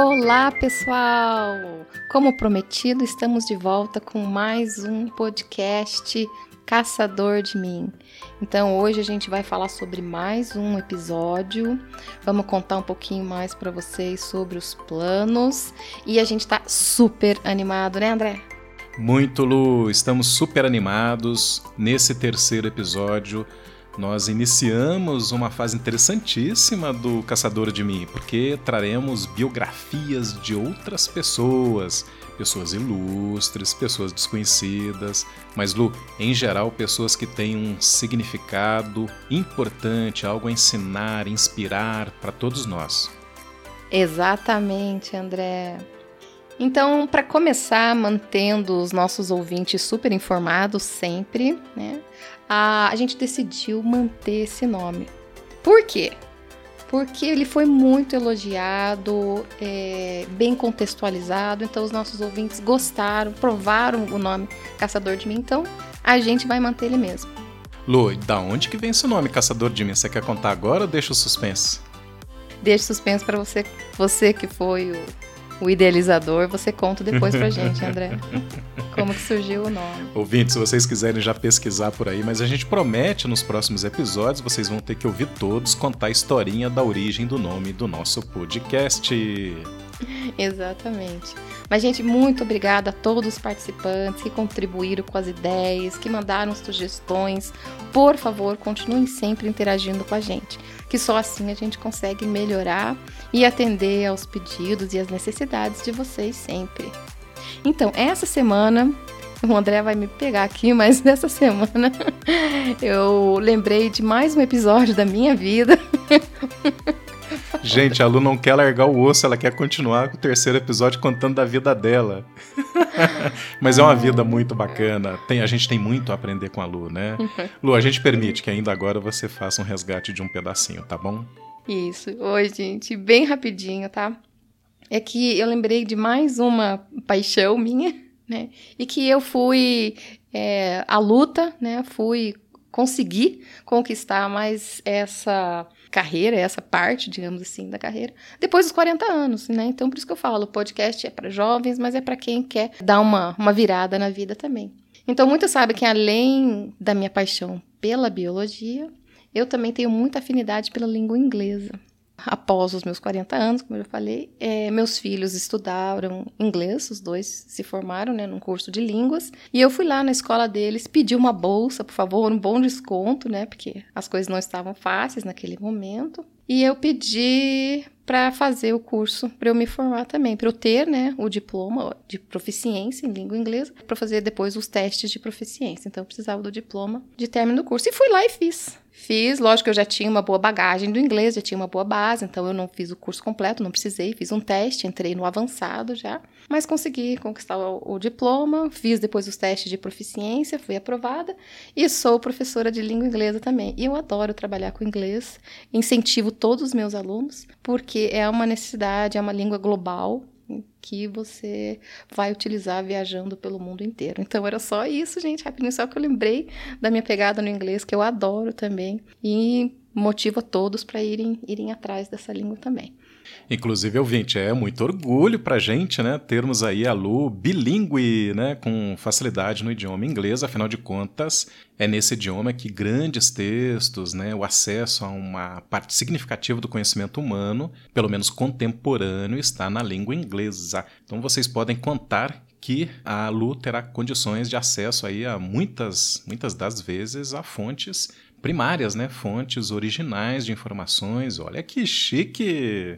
Olá, pessoal! Como prometido, estamos de volta com mais um podcast Caçador de Mim. Então, hoje a gente vai falar sobre mais um episódio. Vamos contar um pouquinho mais para vocês sobre os planos e a gente tá super animado, né, André? Muito, Lu, estamos super animados nesse terceiro episódio nós iniciamos uma fase interessantíssima do Caçador de Mim, porque traremos biografias de outras pessoas, pessoas ilustres, pessoas desconhecidas, mas Lu, em geral, pessoas que têm um significado importante, algo a ensinar, inspirar para todos nós. Exatamente, André. Então, para começar, mantendo os nossos ouvintes super informados sempre, né? a, a gente decidiu manter esse nome. Por quê? Porque ele foi muito elogiado, é, bem contextualizado, então os nossos ouvintes gostaram, provaram o nome Caçador de Mim, então a gente vai manter ele mesmo. Lu, da onde que vem esse nome Caçador de Mim? Você quer contar agora ou deixa o suspense? Deixa o suspense para você, você que foi o o idealizador, você conta depois pra gente, André. Como que surgiu o nome. Ouvintes, se vocês quiserem já pesquisar por aí, mas a gente promete nos próximos episódios, vocês vão ter que ouvir todos contar a historinha da origem do nome do nosso podcast. Exatamente. Mas, gente, muito obrigada a todos os participantes que contribuíram com as ideias, que mandaram sugestões. Por favor, continuem sempre interagindo com a gente, que só assim a gente consegue melhorar e atender aos pedidos e às necessidades de vocês sempre. Então, essa semana o André vai me pegar aqui, mas nessa semana eu lembrei de mais um episódio da minha vida. Gente, a Lu não quer largar o osso, ela quer continuar com o terceiro episódio contando da vida dela. Mas é uma vida muito bacana. Tem, a gente tem muito a aprender com a Lu, né? Lu, a gente permite que ainda agora você faça um resgate de um pedacinho, tá bom? Isso. Oi, gente, bem rapidinho, tá? É que eu lembrei de mais uma paixão minha, né? E que eu fui é, à luta, né? Fui conseguir conquistar mais essa carreira, essa parte, digamos assim, da carreira, depois dos 40 anos, né? Então, por isso que eu falo, o podcast é para jovens, mas é para quem quer dar uma, uma virada na vida também. Então, muitos sabem que além da minha paixão pela biologia, eu também tenho muita afinidade pela língua inglesa após os meus 40 anos, como eu já falei, é, meus filhos estudaram inglês, os dois se formaram né, num curso de línguas, e eu fui lá na escola deles, pedi uma bolsa, por favor, um bom desconto, né, porque as coisas não estavam fáceis naquele momento, e eu pedi para fazer o curso, para eu me formar também, para eu ter, né, o diploma de proficiência em língua inglesa, para fazer depois os testes de proficiência. Então eu precisava do diploma de término do curso e fui lá e fiz. Fiz, lógico que eu já tinha uma boa bagagem do inglês, já tinha uma boa base, então eu não fiz o curso completo, não precisei, fiz um teste, entrei no avançado já, mas consegui conquistar o, o diploma, fiz depois os testes de proficiência, fui aprovada e sou professora de língua inglesa também. E eu adoro trabalhar com inglês, incentivo todos os meus alunos, porque é uma necessidade, é uma língua global, que você vai utilizar viajando pelo mundo inteiro. Então era só isso, gente, rapidinho, só que eu lembrei da minha pegada no inglês, que eu adoro também, e motiva todos para irem, irem atrás dessa língua também. Inclusive, ouvinte, é muito orgulho para a gente, né, termos aí a Lu bilíngue, né, com facilidade no idioma inglês, afinal de contas, é nesse idioma que grandes textos, né, o acesso a uma parte significativa do conhecimento humano, pelo menos contemporâneo, está na língua inglesa. Então vocês podem contar que a Lu terá condições de acesso aí a muitas, muitas das vezes a fontes primárias, né? Fontes originais de informações. Olha que chique!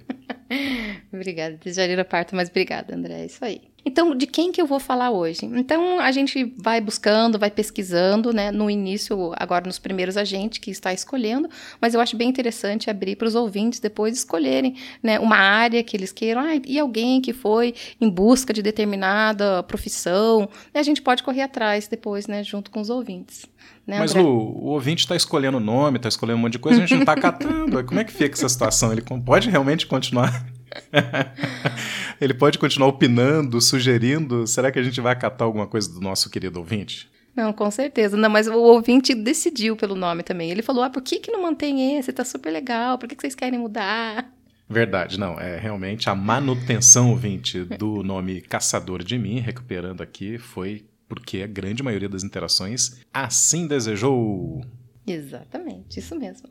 obrigada, desejaria a parte, mas obrigada, André. É isso aí. Então, de quem que eu vou falar hoje? Então, a gente vai buscando, vai pesquisando, né? No início, agora nos primeiros, a gente que está escolhendo, mas eu acho bem interessante abrir para os ouvintes depois escolherem, né? Uma área que eles queiram, ah, e alguém que foi em busca de determinada profissão, né? A gente pode correr atrás depois, né? Junto com os ouvintes. Né, mas Lu, o ouvinte está escolhendo nome, está escolhendo um monte de coisa, a gente não está catando. Como é que fica essa situação? Ele pode realmente continuar Ele pode continuar opinando, sugerindo. Será que a gente vai acatar alguma coisa do nosso querido ouvinte? Não, com certeza. Não, mas o ouvinte decidiu pelo nome também. Ele falou: ah, por que, que não mantém esse? Tá super legal. Por que, que vocês querem mudar? Verdade, não. É realmente a manutenção, ouvinte, do nome Caçador de Mim, recuperando aqui, foi porque a grande maioria das interações assim desejou. Exatamente, isso mesmo.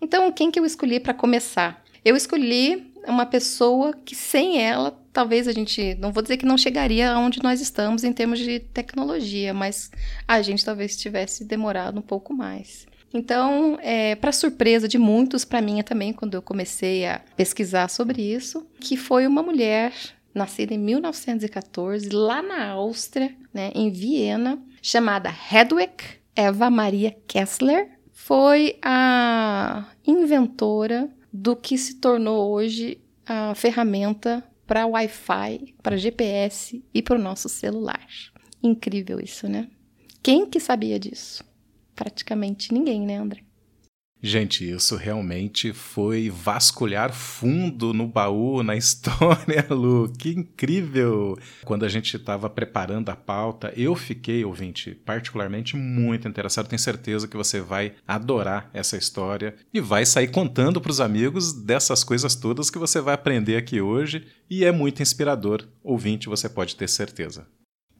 Então, quem que eu escolhi para começar? Eu escolhi uma pessoa que sem ela, talvez a gente, não vou dizer que não chegaria aonde nós estamos em termos de tecnologia, mas a gente talvez tivesse demorado um pouco mais. Então, é, para surpresa de muitos, para mim também, quando eu comecei a pesquisar sobre isso, que foi uma mulher nascida em 1914, lá na Áustria, né, em Viena, chamada Hedwig Eva Maria Kessler, foi a inventora do que se tornou hoje a ferramenta para Wi-Fi, para GPS e para o nosso celular. Incrível isso, né? Quem que sabia disso? praticamente ninguém, né, André? Gente, isso realmente foi vasculhar fundo no baú, na história, Lu. Que incrível! Quando a gente estava preparando a pauta, eu fiquei, ouvinte, particularmente muito interessado. Tenho certeza que você vai adorar essa história e vai sair contando para os amigos dessas coisas todas que você vai aprender aqui hoje. E é muito inspirador. Ouvinte, você pode ter certeza.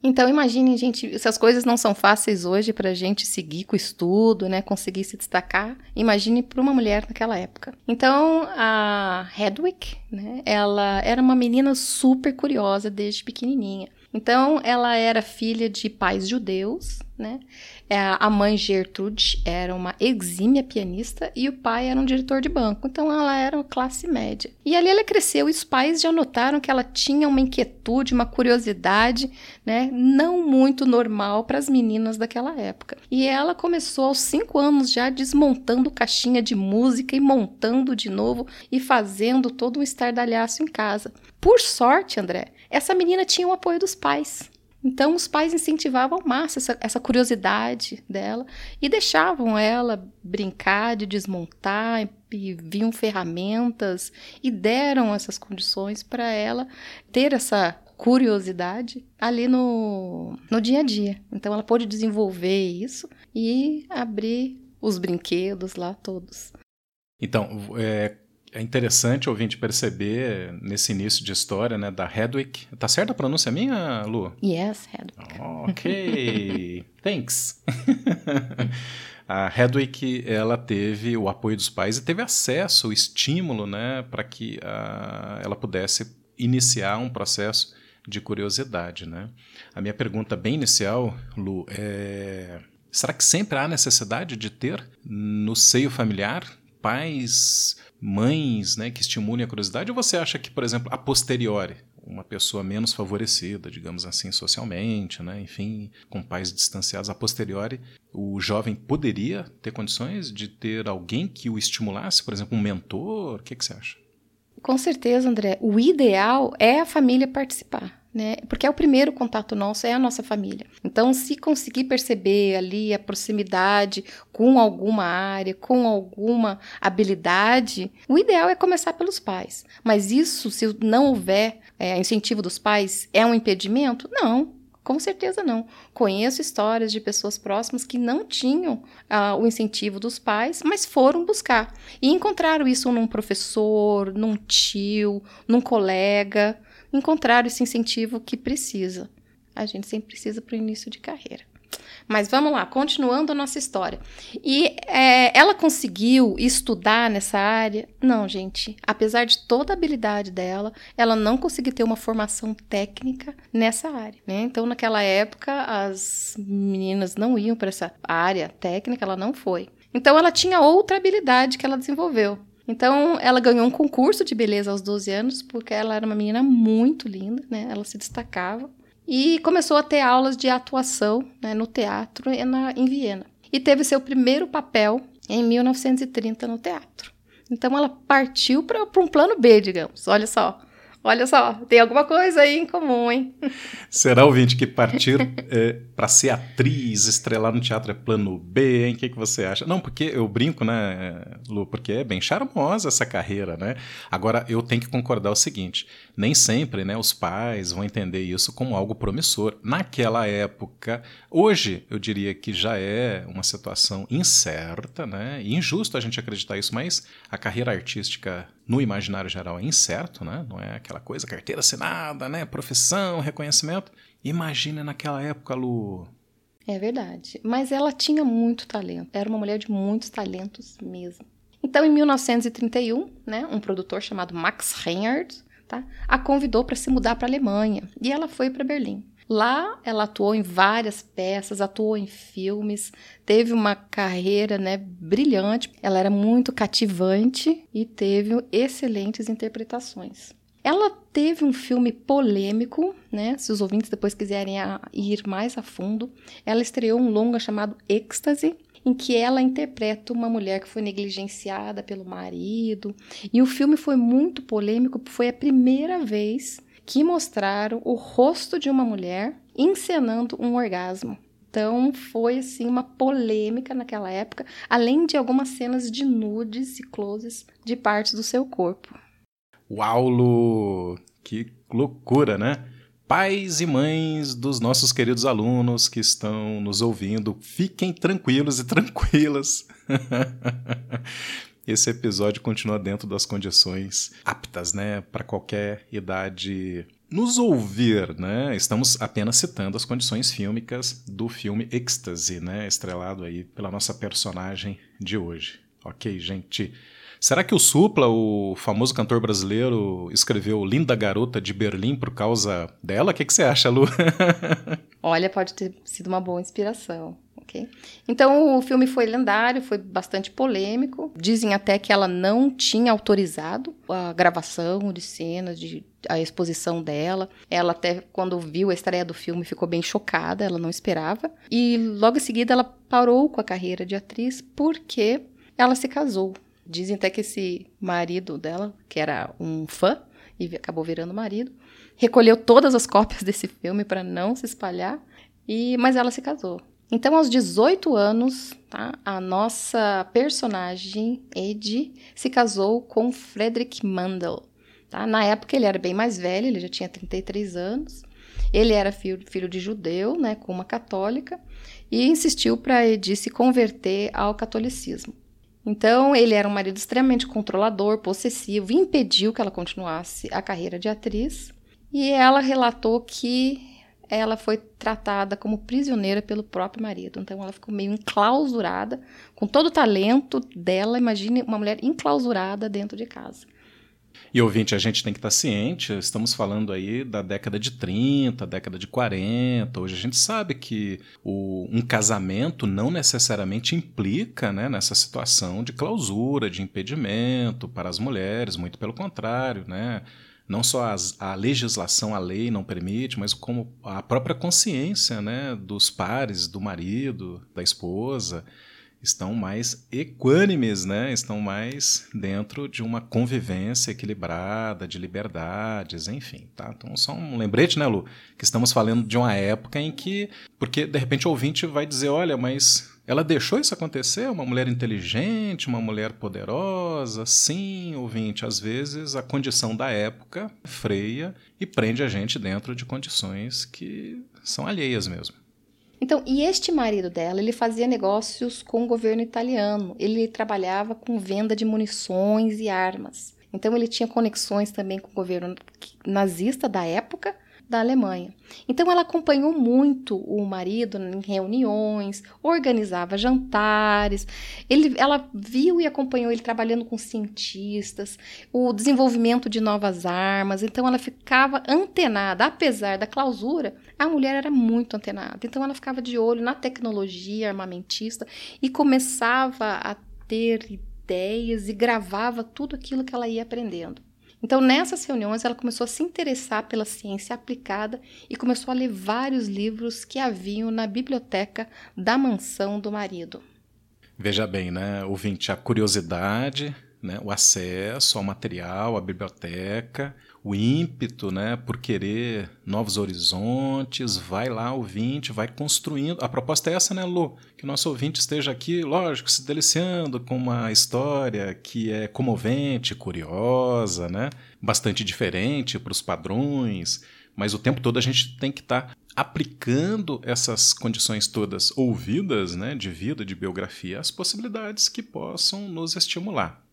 Então, imagine, gente, se as coisas não são fáceis hoje para a gente seguir com o estudo, né, conseguir se destacar, imagine para uma mulher naquela época. Então, a Hedwig, né, ela era uma menina super curiosa desde pequenininha. Então, ela era filha de pais judeus, né? É, a mãe Gertrude era uma exímia pianista e o pai era um diretor de banco, então ela era classe média. E ali ela cresceu e os pais já notaram que ela tinha uma inquietude, uma curiosidade, né, não muito normal para as meninas daquela época. E ela começou aos cinco anos já desmontando caixinha de música e montando de novo e fazendo todo um estardalhaço em casa. Por sorte, André, essa menina tinha o apoio dos pais. Então, os pais incentivavam máximo essa, essa, curiosidade dela e deixavam ela brincar de desmontar, e viam ferramentas e deram essas condições para ela ter essa curiosidade ali no, no dia a dia. Então, ela pôde desenvolver isso e abrir os brinquedos lá todos. Então, é, é interessante ouvinte perceber nesse início de história, né, da Hedwig. Tá certa a pronúncia minha, Lu? Yes, Hedwig. Ok, thanks. a Hedwig, ela teve o apoio dos pais e teve acesso, o estímulo, né, para que uh, ela pudesse iniciar um processo de curiosidade, né? A minha pergunta bem inicial, Lu, é será que sempre há necessidade de ter no seio familiar pais mães né, que estimulem a curiosidade? Ou você acha que, por exemplo, a posteriori, uma pessoa menos favorecida, digamos assim, socialmente, né, enfim, com pais distanciados, a posteriori, o jovem poderia ter condições de ter alguém que o estimulasse, por exemplo, um mentor? O que, que você acha? Com certeza, André. O ideal é a família participar né? Porque é o primeiro contato nosso, é a nossa família. Então, se conseguir perceber ali a proximidade com alguma área, com alguma habilidade, o ideal é começar pelos pais. Mas isso, se não houver é, incentivo dos pais, é um impedimento? Não. Com certeza não. Conheço histórias de pessoas próximas que não tinham uh, o incentivo dos pais, mas foram buscar. E encontraram isso num professor, num tio, num colega encontrar esse incentivo que precisa. A gente sempre precisa para o início de carreira. Mas vamos lá, continuando a nossa história. E é, ela conseguiu estudar nessa área? Não, gente. Apesar de toda a habilidade dela, ela não conseguiu ter uma formação técnica nessa área. Né? Então, naquela época, as meninas não iam para essa área técnica, ela não foi. Então, ela tinha outra habilidade que ela desenvolveu. Então, ela ganhou um concurso de beleza aos 12 anos, porque ela era uma menina muito linda, né? Ela se destacava. E começou a ter aulas de atuação né, no teatro na, em Viena. E teve seu primeiro papel em 1930 no teatro. Então, ela partiu para um plano B, digamos. Olha só, Olha só, tem alguma coisa aí em comum, hein? Será, ouvinte, que partir é, para ser atriz, estrelar no teatro é plano B, hein? O que, que você acha? Não, porque eu brinco, né, Lu? Porque é bem charmosa essa carreira, né? Agora, eu tenho que concordar o seguinte: nem sempre né, os pais vão entender isso como algo promissor. Naquela época, hoje, eu diria que já é uma situação incerta, né? E injusto a gente acreditar isso, mas a carreira artística no imaginário geral é incerto, né? Não é aquela coisa, carteira assinada, né? Profissão, reconhecimento. Imagina naquela época, Lu. É verdade. Mas ela tinha muito talento. Era uma mulher de muitos talentos mesmo. Então, em 1931, né, um produtor chamado Max Reinhardt tá, a convidou para se mudar para a Alemanha. E ela foi para Berlim. Lá ela atuou em várias peças, atuou em filmes, teve uma carreira né, brilhante. Ela era muito cativante e teve excelentes interpretações. Ela teve um filme polêmico, né? Se os ouvintes depois quiserem ir mais a fundo, ela estreou um longa chamado Êxtase, em que ela interpreta uma mulher que foi negligenciada pelo marido. E o filme foi muito polêmico, foi a primeira vez que mostraram o rosto de uma mulher encenando um orgasmo. Então foi assim uma polêmica naquela época, além de algumas cenas de nudes e closes de partes do seu corpo. Uau, Lu! Que loucura, né? Pais e mães dos nossos queridos alunos que estão nos ouvindo, fiquem tranquilos e tranquilas. esse episódio continua dentro das condições aptas, né, para qualquer idade nos ouvir, né? Estamos apenas citando as condições fílmicas do filme Ecstasy, né, estrelado aí pela nossa personagem de hoje. OK, gente. Será que o Supla, o famoso cantor brasileiro, escreveu Linda Garota de Berlim por causa dela? O que, que você acha, Lu? Olha, pode ter sido uma boa inspiração. Okay? Então o filme foi lendário, foi bastante polêmico. Dizem até que ela não tinha autorizado a gravação de cenas, de, a exposição dela. Ela até quando viu a estreia do filme ficou bem chocada, ela não esperava. E logo em seguida ela parou com a carreira de atriz porque ela se casou. Dizem até que esse marido dela, que era um fã e acabou virando marido, recolheu todas as cópias desse filme para não se espalhar. E mas ela se casou. Então, aos 18 anos, tá, a nossa personagem, Ed, se casou com Frederick Mandel. Tá? Na época, ele era bem mais velho, ele já tinha 33 anos. Ele era filho, filho de judeu, né, com uma católica, e insistiu para Edi se converter ao catolicismo. Então, ele era um marido extremamente controlador, possessivo, impediu que ela continuasse a carreira de atriz. E ela relatou que ela foi tratada como prisioneira pelo próprio marido. Então ela ficou meio enclausurada, com todo o talento dela. Imagine uma mulher enclausurada dentro de casa. E ouvinte, a gente tem que estar ciente, estamos falando aí da década de 30, década de 40. Hoje a gente sabe que o, um casamento não necessariamente implica né, nessa situação de clausura, de impedimento para as mulheres, muito pelo contrário, né? Não só as, a legislação, a lei não permite, mas como a própria consciência né, dos pares, do marido, da esposa, estão mais equânimes, né? estão mais dentro de uma convivência equilibrada, de liberdades, enfim. Tá? Então, só um lembrete, né, Lu? Que estamos falando de uma época em que. Porque, de repente, o ouvinte vai dizer: olha, mas ela deixou isso acontecer? Uma mulher inteligente, uma mulher poderosa? Sim, ouvinte, às vezes a condição da época freia e prende a gente dentro de condições que são alheias mesmo. Então, e este marido dela, ele fazia negócios com o governo italiano. Ele trabalhava com venda de munições e armas. Então, ele tinha conexões também com o governo nazista da época da Alemanha. Então ela acompanhou muito o marido em reuniões, organizava jantares. Ele, ela viu e acompanhou ele trabalhando com cientistas, o desenvolvimento de novas armas. Então ela ficava antenada, apesar da clausura, a mulher era muito antenada. Então ela ficava de olho na tecnologia armamentista e começava a ter ideias e gravava tudo aquilo que ela ia aprendendo. Então, nessas reuniões, ela começou a se interessar pela ciência aplicada e começou a ler vários livros que haviam na biblioteca da mansão do marido. Veja bem, né, ouvinte, a curiosidade, né, o acesso ao material, à biblioteca, o ímpeto, né, por querer novos horizontes, vai lá, ouvinte, vai construindo. A proposta é essa, né, Lu? Que o nosso ouvinte esteja aqui, lógico, se deliciando com uma história que é comovente, curiosa, né, bastante diferente para os padrões, mas o tempo todo a gente tem que estar tá aplicando essas condições todas ouvidas, né, de vida, de biografia, às possibilidades que possam nos estimular.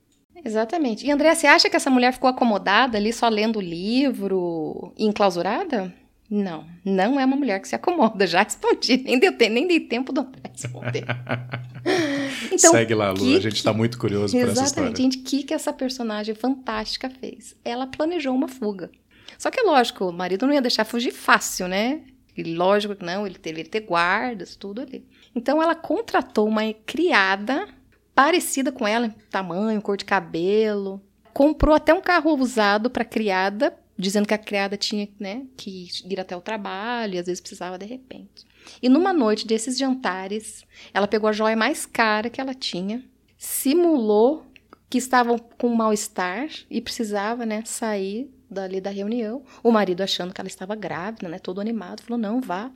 Exatamente. E André, você acha que essa mulher ficou acomodada ali só lendo o livro e enclausurada? Não, não é uma mulher que se acomoda. Já respondi, nem deu, nem dei tempo do André responder. então, Segue lá, Lu, que, a gente está muito curioso por essa história. Exatamente, gente, o que, que essa personagem fantástica fez? Ela planejou uma fuga. Só que é lógico, o marido não ia deixar fugir fácil, né? E lógico que não, ele teve que ter guardas, tudo ali. Então ela contratou uma criada parecida com ela, em tamanho, cor de cabelo. Comprou até um carro usado para criada, dizendo que a criada tinha né, que ir até o trabalho e às vezes precisava de repente. E numa noite desses jantares, ela pegou a joia mais cara que ela tinha, simulou que estavam com mal-estar e precisava né, sair dali da reunião. O marido achando que ela estava grávida, né, todo animado, falou: não, vá.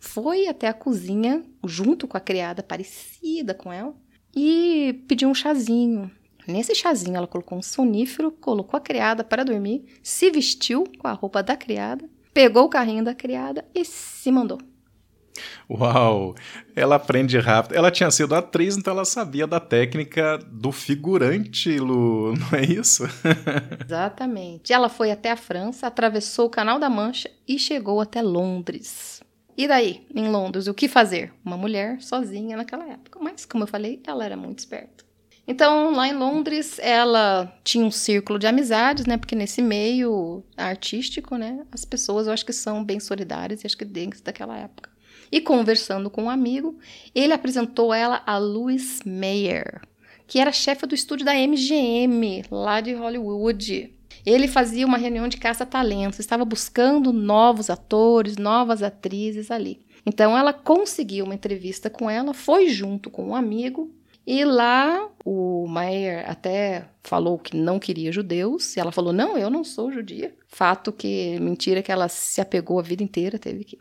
Foi até a cozinha, junto com a criada parecida com ela, e pediu um chazinho. Nesse chazinho, ela colocou um sonífero, colocou a criada para dormir, se vestiu com a roupa da criada, pegou o carrinho da criada e se mandou. Uau! Ela aprende rápido. Ela tinha sido atriz, então ela sabia da técnica do figurante, Lu, não é isso? Exatamente. Ela foi até a França, atravessou o Canal da Mancha e chegou até Londres. E daí, em Londres, o que fazer? Uma mulher sozinha naquela época. Mas, como eu falei, ela era muito esperta. Então, lá em Londres, ela tinha um círculo de amizades, né? Porque nesse meio artístico, né? As pessoas, eu acho que são bem solidárias, acho que desde daquela época. E conversando com um amigo, ele apresentou ela a Louis Mayer, que era chefe do estúdio da MGM, lá de Hollywood. Ele fazia uma reunião de caça-talentos, estava buscando novos atores, novas atrizes ali. Então ela conseguiu uma entrevista com ela, foi junto com um amigo, e lá o Mayer até falou que não queria judeus, e ela falou: Não, eu não sou judia. Fato que, mentira, que ela se apegou a vida inteira, teve que.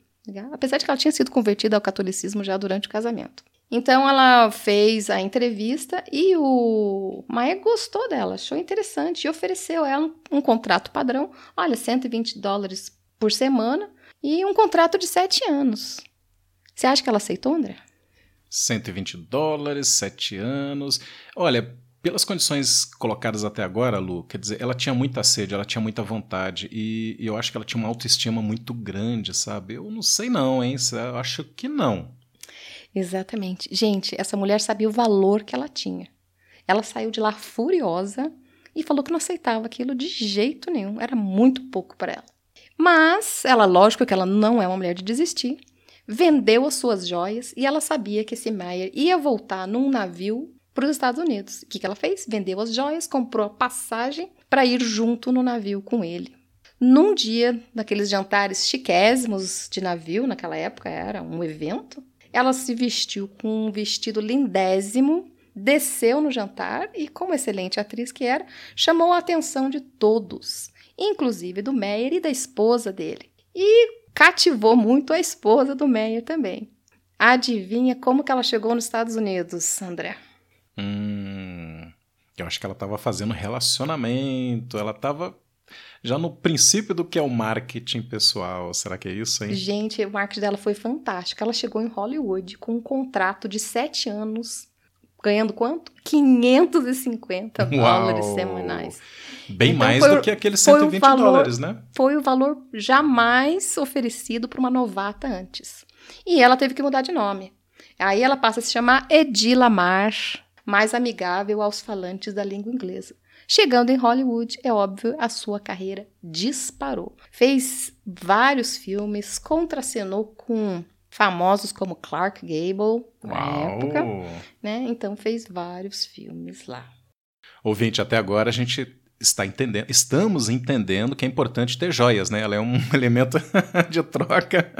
Apesar de que ela tinha sido convertida ao catolicismo já durante o casamento. Então ela fez a entrevista e o Maia gostou dela, achou interessante e ofereceu ela um, um contrato padrão, olha, 120 dólares por semana e um contrato de sete anos. Você acha que ela aceitou, André? 120 dólares, sete anos. Olha, pelas condições colocadas até agora, Lu, quer dizer, ela tinha muita sede, ela tinha muita vontade e, e eu acho que ela tinha uma autoestima muito grande, sabe? Eu não sei não, hein? Eu acho que não. Exatamente. Gente, essa mulher sabia o valor que ela tinha. Ela saiu de lá furiosa e falou que não aceitava aquilo de jeito nenhum. Era muito pouco para ela. Mas ela, lógico que ela não é uma mulher de desistir, vendeu as suas joias e ela sabia que esse Meyer ia voltar num navio para os Estados Unidos. O que, que ela fez? Vendeu as joias, comprou a passagem para ir junto no navio com ele. Num dia daqueles jantares chiquésimos de navio, naquela época era um evento, ela se vestiu com um vestido lindésimo, desceu no jantar e, como excelente atriz que era, chamou a atenção de todos, inclusive do Meyer e da esposa dele. E cativou muito a esposa do Meyer também. Adivinha como que ela chegou nos Estados Unidos, André? Hum, eu acho que ela estava fazendo relacionamento, ela estava já no princípio do que é o marketing pessoal. Será que é isso, hein? Gente, o marketing dela foi fantástico. Ela chegou em Hollywood com um contrato de sete anos, ganhando quanto? 550 Uau. dólares semanais. Bem então, mais do que aqueles 120 valor, dólares, né? Foi o valor jamais oferecido para uma novata antes. E ela teve que mudar de nome. Aí ela passa a se chamar Edila Mar, mais amigável aos falantes da língua inglesa. Chegando em Hollywood, é óbvio, a sua carreira disparou. Fez vários filmes, contracenou com famosos como Clark Gable na Uau. época, né? Então fez vários filmes lá. Ouvinte, até agora a gente está entendendo, estamos entendendo que é importante ter joias, né? Ela é um elemento de troca.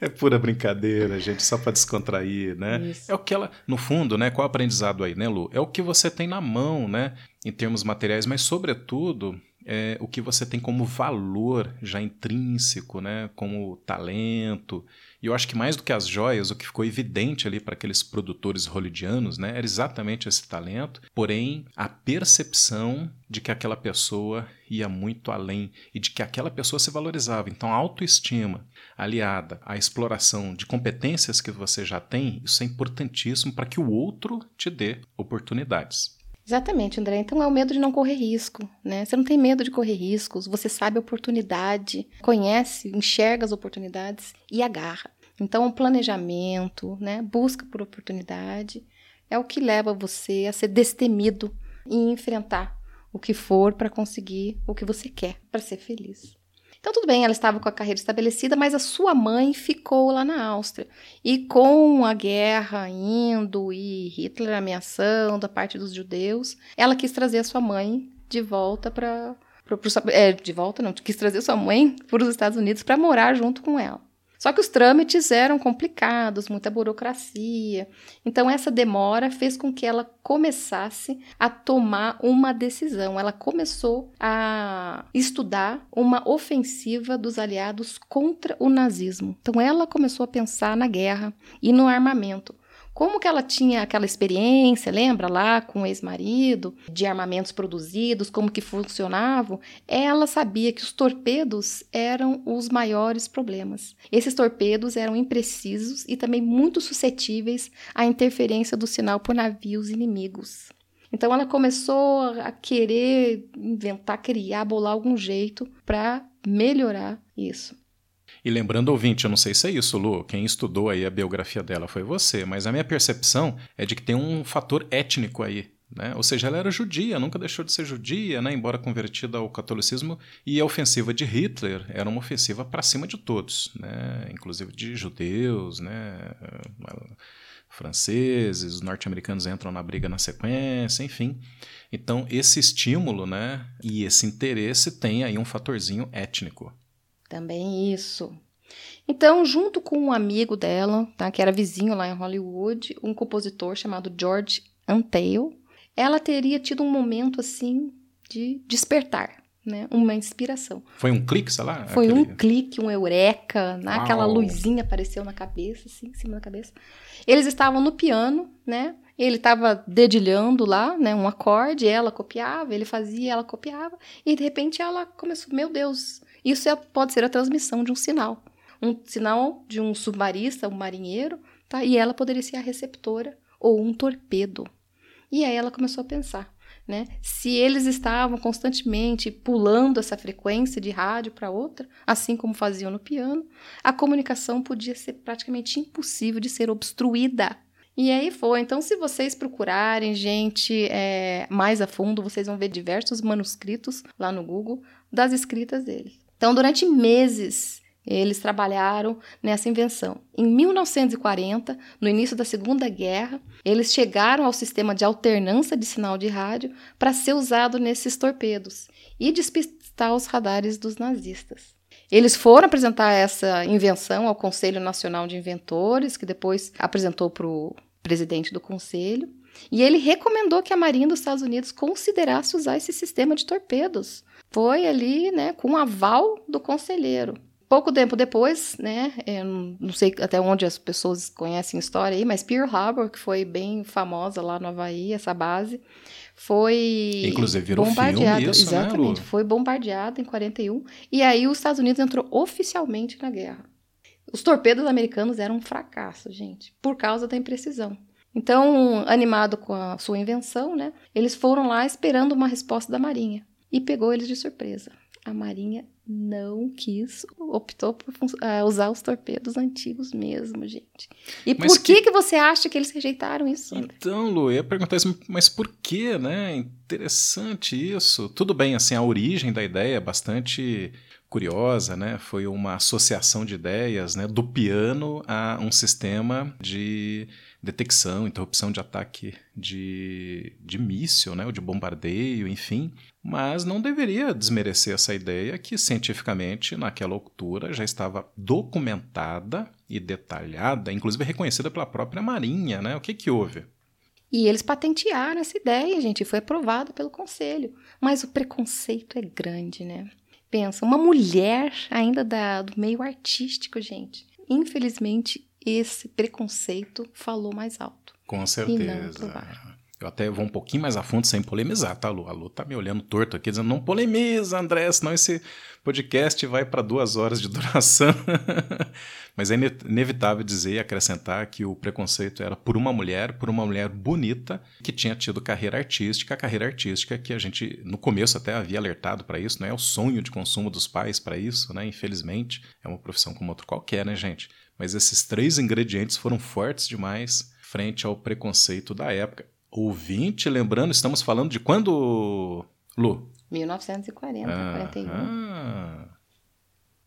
É pura brincadeira, gente, só para descontrair, né? Isso. É o que ela, no fundo, né? Qual é o aprendizado aí, né, Lu? É o que você tem na mão, né? Em termos materiais, mas sobretudo é o que você tem como valor já intrínseco, né? Como talento e eu acho que mais do que as joias, o que ficou evidente ali para aqueles produtores hollywoodianos, né, era exatamente esse talento, porém a percepção de que aquela pessoa ia muito além e de que aquela pessoa se valorizava. Então, a autoestima aliada à exploração de competências que você já tem, isso é importantíssimo para que o outro te dê oportunidades. Exatamente, André. Então é o medo de não correr risco, né? Você não tem medo de correr riscos, você sabe a oportunidade, conhece, enxerga as oportunidades e agarra. Então o planejamento, né, busca por oportunidade é o que leva você a ser destemido e enfrentar o que for para conseguir o que você quer, para ser feliz. Então, tudo bem, ela estava com a carreira estabelecida, mas a sua mãe ficou lá na Áustria. E com a guerra indo e Hitler ameaçando a parte dos judeus, ela quis trazer a sua mãe de volta para. É, de volta, não, quis trazer sua mãe para os Estados Unidos para morar junto com ela. Só que os trâmites eram complicados, muita burocracia. Então, essa demora fez com que ela começasse a tomar uma decisão. Ela começou a estudar uma ofensiva dos aliados contra o nazismo. Então, ela começou a pensar na guerra e no armamento. Como que ela tinha aquela experiência, lembra lá com o ex-marido, de armamentos produzidos, como que funcionavam, ela sabia que os torpedos eram os maiores problemas. Esses torpedos eram imprecisos e também muito suscetíveis à interferência do sinal por navios inimigos. Então ela começou a querer inventar, criar, bolar algum jeito para melhorar isso. E lembrando, ouvinte, eu não sei se é isso, Lu, quem estudou aí a biografia dela foi você, mas a minha percepção é de que tem um fator étnico aí. Né? Ou seja, ela era judia, nunca deixou de ser judia, né? embora convertida ao catolicismo, e a ofensiva de Hitler era uma ofensiva para cima de todos, né? inclusive de judeus, né? franceses, os norte-americanos entram na briga na sequência, enfim. Então, esse estímulo né? e esse interesse tem aí um fatorzinho étnico. Também isso. Então, junto com um amigo dela, tá, que era vizinho lá em Hollywood, um compositor chamado George Antale, ela teria tido um momento assim de despertar, né? Uma inspiração. Foi um clique, sei lá? Foi aquele... um clique, um eureka, né? aquela luzinha apareceu na cabeça, assim, em cima da cabeça. Eles estavam no piano, né? Ele estava dedilhando lá, né, um acorde, ela copiava, ele fazia, ela copiava, e de repente ela começou, meu Deus, isso é, pode ser a transmissão de um sinal. Um sinal de um submarista, um marinheiro, tá? E ela poderia ser a receptora ou um torpedo. E aí ela começou a pensar, né? Se eles estavam constantemente pulando essa frequência de rádio para outra, assim como faziam no piano, a comunicação podia ser praticamente impossível de ser obstruída. E aí foi. Então, se vocês procurarem, gente, é, mais a fundo, vocês vão ver diversos manuscritos lá no Google das escritas deles. Então, durante meses, eles trabalharam nessa invenção. Em 1940, no início da Segunda Guerra, eles chegaram ao sistema de alternância de sinal de rádio para ser usado nesses torpedos e despistar os radares dos nazistas. Eles foram apresentar essa invenção ao Conselho Nacional de Inventores, que depois apresentou para o presidente do conselho, e ele recomendou que a Marinha dos Estados Unidos considerasse usar esse sistema de torpedos foi ali, né, com aval do conselheiro. Pouco tempo depois, né, não sei até onde as pessoas conhecem a história aí, mas Pearl Harbor, que foi bem famosa lá no Havaí, essa base, foi Inclusive virou bombardeada. Filme isso, né, exatamente, né, foi bombardeada em 41, e aí os Estados Unidos entrou oficialmente na guerra. Os torpedos americanos eram um fracasso, gente, por causa da imprecisão. Então, animado com a sua invenção, né, eles foram lá esperando uma resposta da Marinha e pegou eles de surpresa. A Marinha não quis, optou por uh, usar os torpedos antigos mesmo, gente. E mas por que, que, você acha que eles rejeitaram isso? Então, Lu, eu ia perguntar isso, mas por que, né? Interessante isso. Tudo bem, assim, a origem da ideia é bastante curiosa, né? Foi uma associação de ideias, né? Do piano a um sistema de detecção, interrupção de ataque de, de míssil, né, ou de bombardeio, enfim. Mas não deveria desmerecer essa ideia que, cientificamente, naquela altura já estava documentada e detalhada, inclusive reconhecida pela própria Marinha. Né? O que, que houve? E eles patentearam essa ideia, gente, e foi aprovado pelo conselho. Mas o preconceito é grande, né? Pensa, uma mulher ainda da, do meio artístico, gente. Infelizmente, esse preconceito falou mais alto. Com certeza. Eu até vou um pouquinho mais a fundo sem polemizar, tá, Lu? A Lu tá me olhando torto aqui, dizendo: não polemiza, André, senão esse podcast vai para duas horas de duração. Mas é inevitável dizer e acrescentar que o preconceito era por uma mulher, por uma mulher bonita, que tinha tido carreira artística, a carreira artística que a gente, no começo, até havia alertado para isso, não é o sonho de consumo dos pais para isso, né? Infelizmente, é uma profissão como outra qualquer, né, gente? Mas esses três ingredientes foram fortes demais frente ao preconceito da época. Ouvinte, lembrando, estamos falando de quando, Lu? 1940, ah, 41. Ah.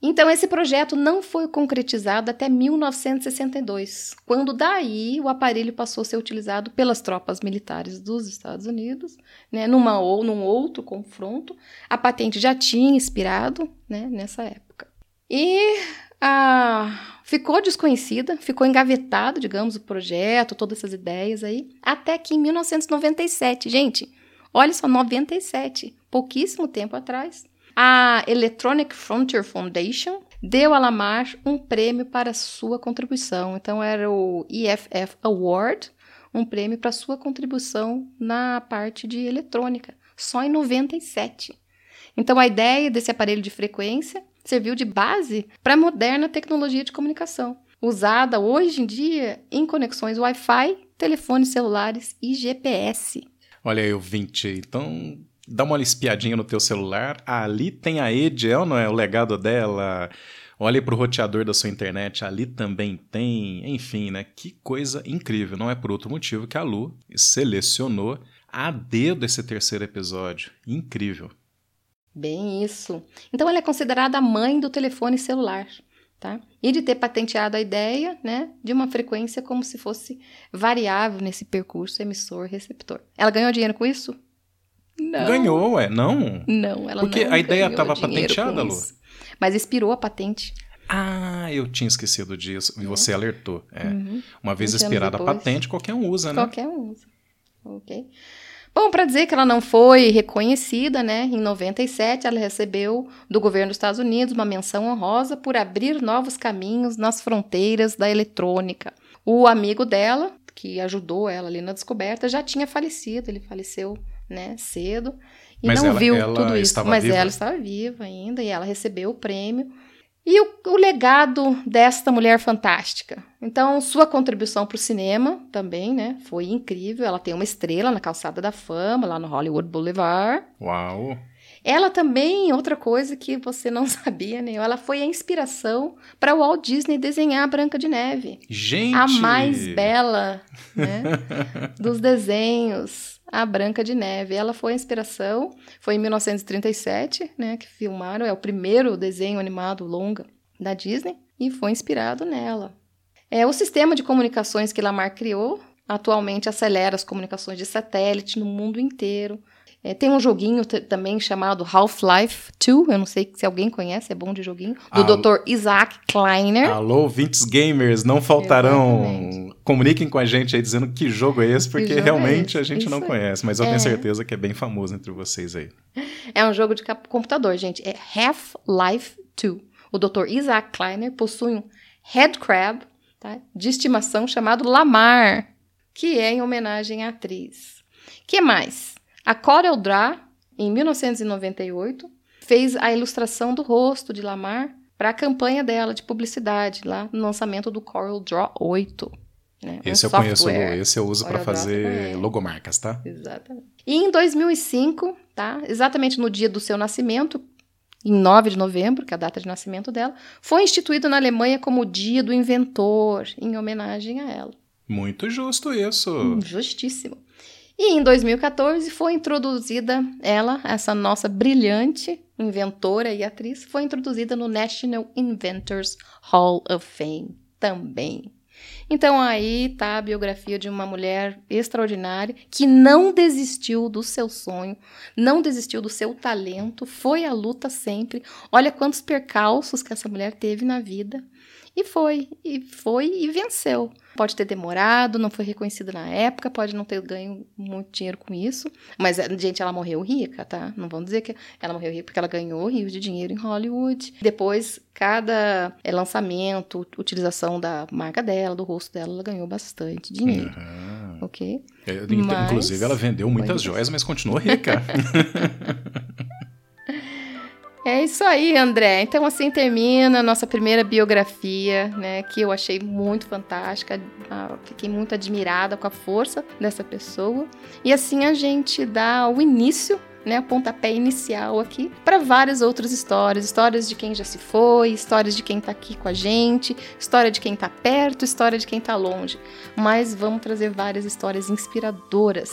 Então, esse projeto não foi concretizado até 1962, quando daí o aparelho passou a ser utilizado pelas tropas militares dos Estados Unidos, né, numa ou num outro confronto. A patente já tinha inspirado né, nessa época. E ah, ficou desconhecida, ficou engavetado, digamos, o projeto, todas essas ideias aí, até que em 1997, gente, olha só, 97, pouquíssimo tempo atrás, a Electronic Frontier Foundation deu a Lamar um prêmio para sua contribuição. Então era o EFF Award, um prêmio para sua contribuição na parte de eletrônica, só em 97. Então a ideia desse aparelho de frequência serviu de base para a moderna tecnologia de comunicação, usada hoje em dia em conexões Wi-Fi, telefones celulares e GPS. Olha aí, o 20. Então, dá uma espiadinha no teu celular. Ali tem a Ediel, não é? O legado dela. Olhe para o roteador da sua internet, ali também tem. Enfim, né? Que coisa incrível. Não é por outro motivo que a Lu selecionou a dedo esse terceiro episódio. Incrível. Bem isso. Então ela é considerada a mãe do telefone celular. Tá? E de ter patenteado a ideia né, de uma frequência como se fosse variável nesse percurso emissor-receptor. Ela ganhou dinheiro com isso? Não. Ganhou, ué? Não? Não, ela Porque não a ideia estava patenteada, Lu. Mas expirou a patente. Ah, eu tinha esquecido disso. E é. você alertou. É. Uhum. Uma vez expirada a patente, qualquer um usa, né? Qualquer um usa. Ok. Bom, para dizer que ela não foi reconhecida, né, em 97 ela recebeu do governo dos Estados Unidos uma menção honrosa por abrir novos caminhos nas fronteiras da eletrônica. O amigo dela, que ajudou ela ali na descoberta, já tinha falecido, ele faleceu né, cedo, e mas não ela, viu ela tudo isso. Mas viva. ela estava viva ainda e ela recebeu o prêmio. E o, o legado desta mulher fantástica? Então, sua contribuição para o cinema também, né? Foi incrível. Ela tem uma estrela na calçada da fama, lá no Hollywood Boulevard. Uau! Ela também, outra coisa que você não sabia, né? Ela foi a inspiração para o Walt Disney desenhar a Branca de Neve. Gente! A mais bela, né? dos desenhos, a Branca de Neve. Ela foi a inspiração, foi em 1937, né? Que filmaram, é o primeiro desenho animado longa da Disney e foi inspirado nela. É, o sistema de comunicações que Lamar criou atualmente acelera as comunicações de satélite no mundo inteiro é, tem um joguinho também chamado Half-Life 2, eu não sei se alguém conhece, é bom de joguinho, do Alô. Dr. Isaac Kleiner. Alô, Vintes Gamers, não faltarão. Exatamente. Comuniquem com a gente aí dizendo que jogo é esse, porque é realmente é esse? a gente Isso não conhece, mas eu é. tenho certeza que é bem famoso entre vocês aí. É um jogo de computador, gente. É Half-Life 2. O Dr. Isaac Kleiner possui um headcrab tá, de estimação chamado Lamar, que é em homenagem à atriz. que mais? A Corel Draw, em 1998, fez a ilustração do rosto de Lamar para a campanha dela de publicidade, lá no lançamento do Corel Draw 8. Né? Esse um eu software. conheço, esse eu uso para fazer logomarcas, tá? Exatamente. E em 2005, tá? Exatamente no dia do seu nascimento, em 9 de novembro, que é a data de nascimento dela, foi instituído na Alemanha como o Dia do Inventor, em homenagem a ela. Muito justo isso. Justíssimo. E em 2014 foi introduzida ela, essa nossa brilhante inventora e atriz, foi introduzida no National Inventors Hall of Fame também. Então aí tá a biografia de uma mulher extraordinária que não desistiu do seu sonho, não desistiu do seu talento, foi à luta sempre. Olha quantos percalços que essa mulher teve na vida e foi, e foi e venceu. Pode ter demorado, não foi reconhecido na época, pode não ter ganho muito dinheiro com isso. Mas, gente, ela morreu rica, tá? Não vamos dizer que ela morreu rica porque ela ganhou rios de dinheiro em Hollywood. Depois, cada é, lançamento, utilização da marca dela, do rosto dela, ela ganhou bastante dinheiro. Uhum. ok? É, mas... Inclusive, ela vendeu muitas joias, mas continuou rica. É isso aí, André. Então, assim termina a nossa primeira biografia, né? Que eu achei muito fantástica. Fiquei muito admirada com a força dessa pessoa. E assim a gente dá o início né, pontapé inicial aqui para várias outras histórias, histórias de quem já se foi, histórias de quem está aqui com a gente, história de quem está perto, história de quem está longe. Mas vamos trazer várias histórias inspiradoras.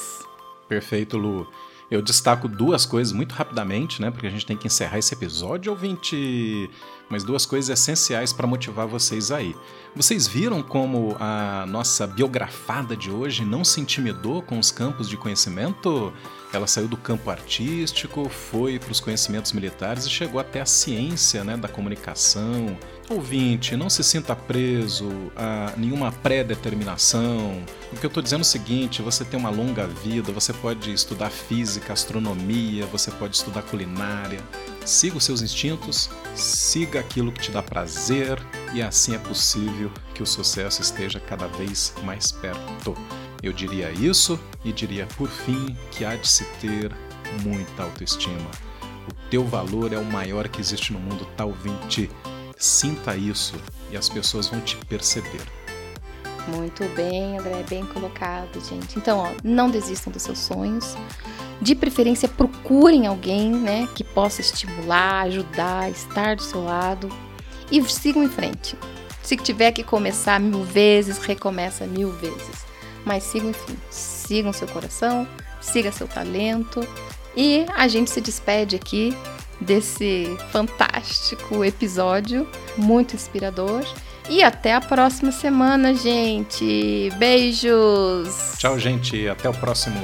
Perfeito, Lu. Eu destaco duas coisas muito rapidamente, né? Porque a gente tem que encerrar esse episódio, ouvinte. Mas duas coisas essenciais para motivar vocês aí. Vocês viram como a nossa biografada de hoje não se intimidou com os campos de conhecimento? Ela saiu do campo artístico, foi para os conhecimentos militares e chegou até a ciência né, da comunicação. Ouvinte, não se sinta preso a nenhuma pré-determinação. O que eu estou dizendo é o seguinte: você tem uma longa vida, você pode estudar física, astronomia, você pode estudar culinária. Siga os seus instintos, siga aquilo que te dá prazer e assim é possível que o sucesso esteja cada vez mais perto. Eu diria isso e diria, por fim, que há de se ter muita autoestima. O teu valor é o maior que existe no mundo, tá ouvinte? Sinta isso e as pessoas vão te perceber. Muito bem, André, bem colocado, gente. Então, ó, não desistam dos seus sonhos. De preferência, procurem alguém, né, que possa estimular, ajudar, estar do seu lado e sigam em frente. Se tiver que começar mil vezes, recomeça mil vezes mas sigam, enfim, sigam seu coração, siga seu talento. E a gente se despede aqui desse fantástico episódio, muito inspirador. E até a próxima semana, gente. Beijos! Tchau, gente. Até o próximo.